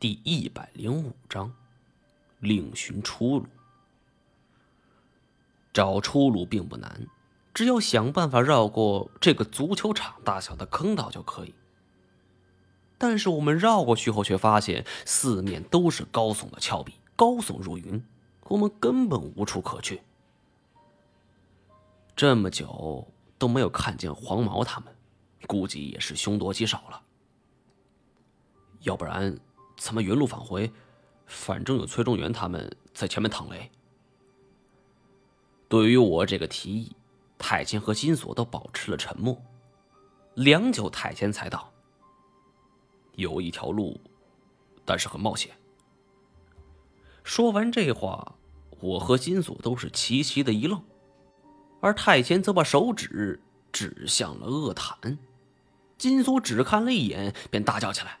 第一百零五章，另寻出路。找出路并不难，只要想办法绕过这个足球场大小的坑道就可以。但是我们绕过去后，却发现四面都是高耸的峭壁，高耸入云，我们根本无处可去。这么久都没有看见黄毛他们，估计也是凶多吉少了。要不然。咱们原路返回，反正有崔中原他们在前面趟雷。对于我这个提议，太监和金锁都保持了沉默。良久，太监才道：“有一条路，但是很冒险。”说完这话，我和金锁都是齐齐的一愣，而太监则把手指指向了恶潭。金锁只看了一眼，便大叫起来。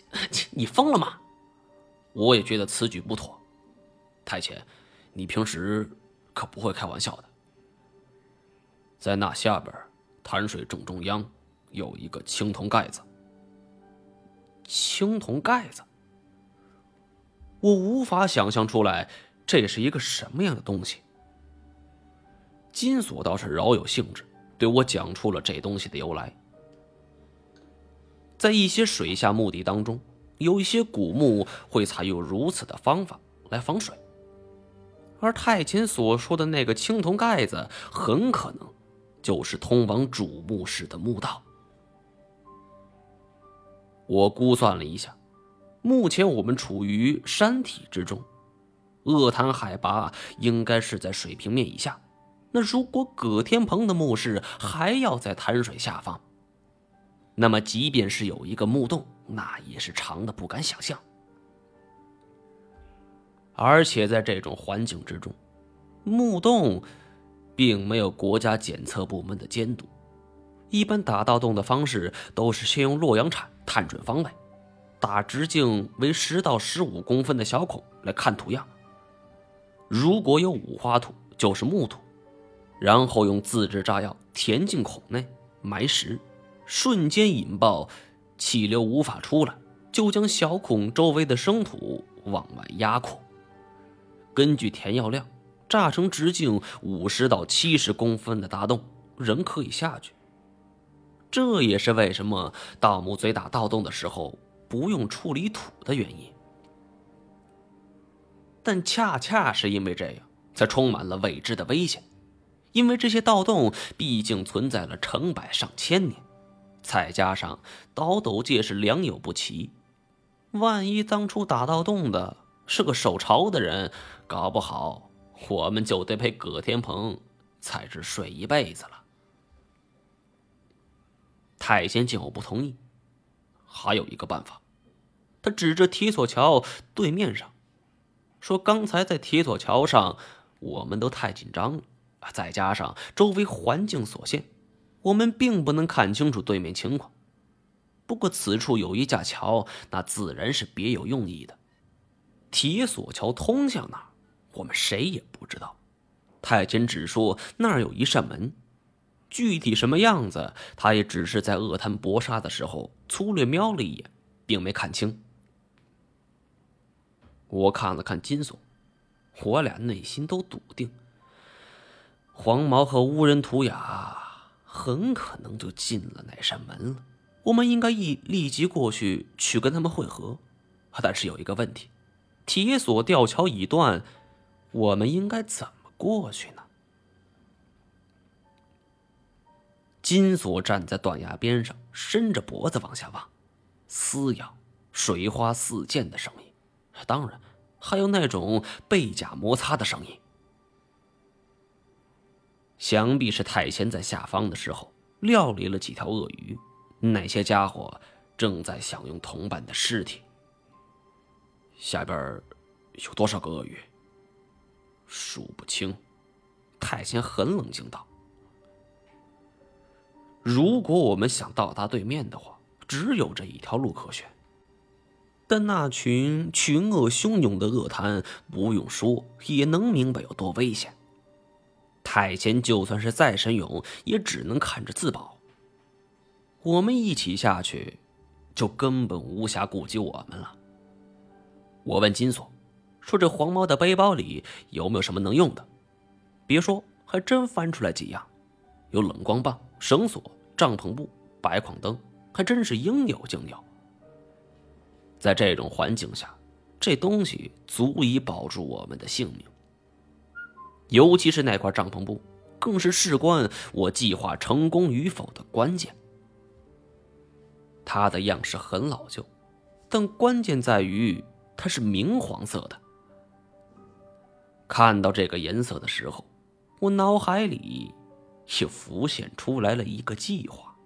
你疯了吗？我也觉得此举不妥。太监，你平时可不会开玩笑的。在那下边，潭水正中央有一个青铜盖子。青铜盖子，我无法想象出来这是一个什么样的东西。金锁倒是饶有兴致，对我讲出了这东西的由来。在一些水下墓地当中，有一些古墓会采用如此的方法来防水，而太监所说的那个青铜盖子，很可能就是通往主墓室的墓道。我估算了一下，目前我们处于山体之中，恶潭海拔应该是在水平面以下。那如果葛天鹏的墓室还要在潭水下方？那么，即便是有一个墓洞，那也是长的不敢想象。而且在这种环境之中，墓洞并没有国家检测部门的监督。一般打盗洞的方式都是先用洛阳铲探准方位，打直径为十到十五公分的小孔来看土样。如果有五花土，就是木土，然后用自制炸药填进孔内埋实。瞬间引爆，气流无法出来，就将小孔周围的生土往外压扩。根据填药量，炸成直径五十到七十公分的大洞，人可以下去。这也是为什么盗墓贼打盗洞的时候不用处理土的原因。但恰恰是因为这样，才充满了未知的危险。因为这些盗洞毕竟存在了成百上千年。再加上倒斗界是良莠不齐，万一当初打盗洞的是个守朝的人，搞不好我们就得陪葛天鹏在这睡一辈子了。太监见我不同意，还有一个办法，他指着铁索桥对面上，说：“刚才在铁索桥上，我们都太紧张了，再加上周围环境所限。”我们并不能看清楚对面情况，不过此处有一架桥，那自然是别有用意的。铁索桥通向哪，我们谁也不知道。太监只说那儿有一扇门，具体什么样子，他也只是在恶谈搏杀的时候粗略瞄了一眼，并没看清。我看了看金锁，我俩内心都笃定，黄毛和乌人图雅。很可能就进了那扇门了。我们应该一立即过去去跟他们会合，但是有一个问题：铁索吊桥已断，我们应该怎么过去呢？金锁站在断崖边上，伸着脖子往下望，撕咬水花四溅的声音，当然还有那种背甲摩擦的声音。想必是太监在下方的时候料理了几条鳄鱼，那些家伙正在享用同伴的尸体。下边有多少个鳄鱼？数不清。太监很冷静道：“如果我们想到达对面的话，只有这一条路可选。但那群群恶汹涌的恶滩，不用说也能明白有多危险。”太监就算是再神勇，也只能看着自保。我们一起下去，就根本无暇顾及我们了。我问金锁，说这黄毛的背包里有没有什么能用的？别说，还真翻出来几样，有冷光棒、绳索、帐篷布、白광灯，还真是应有尽有。在这种环境下，这东西足以保住我们的性命。尤其是那块帐篷布，更是事关我计划成功与否的关键。它的样式很老旧，但关键在于它是明黄色的。看到这个颜色的时候，我脑海里也浮现出来了一个计划。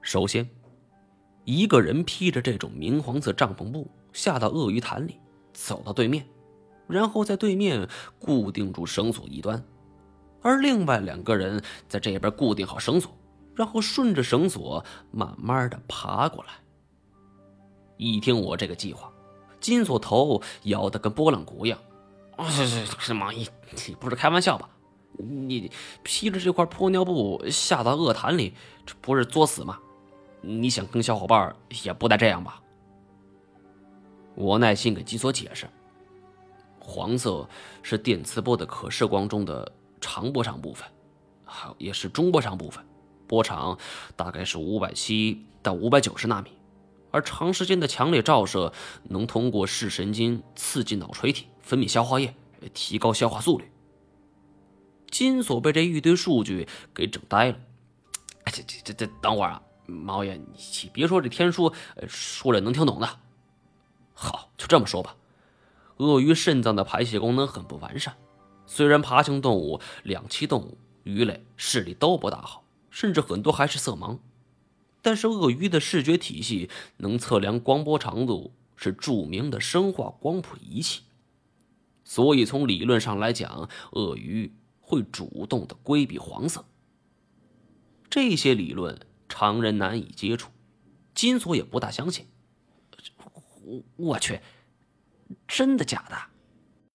首先，一个人披着这种明黄色帐篷布下到鳄鱼潭里，走到对面，然后在对面固定住绳索一端，而另外两个人在这边固定好绳索。然后顺着绳索慢慢的爬过来。一听我这个计划，金锁头摇得跟拨浪鼓一样。啊，是是是，王姨，你不是开玩笑吧？你披着这块破尿布下到恶潭里，这不是作死吗？你想跟小伙伴也不带这样吧？我耐心给金锁解释：黄色是电磁波的可视光中的长波长部分，好也是中波长部分。波长大概是五百七到五百九十纳米，而长时间的强烈照射能通过视神经刺激脑垂体分泌消化液，提高消化速率。金锁被这一堆数据给整呆了。哎，这这这这，等会儿啊，猫爷，你别说这天书，说了能听懂的。好，就这么说吧。鳄鱼肾脏的排泄功能很不完善，虽然爬行动物、两栖动物、鱼类视力都不大好。甚至很多还是色盲，但是鳄鱼的视觉体系能测量光波长度，是著名的生化光谱仪器。所以从理论上来讲，鳄鱼会主动的规避黄色。这些理论常人难以接触，金锁也不大相信。我我去，真的假的？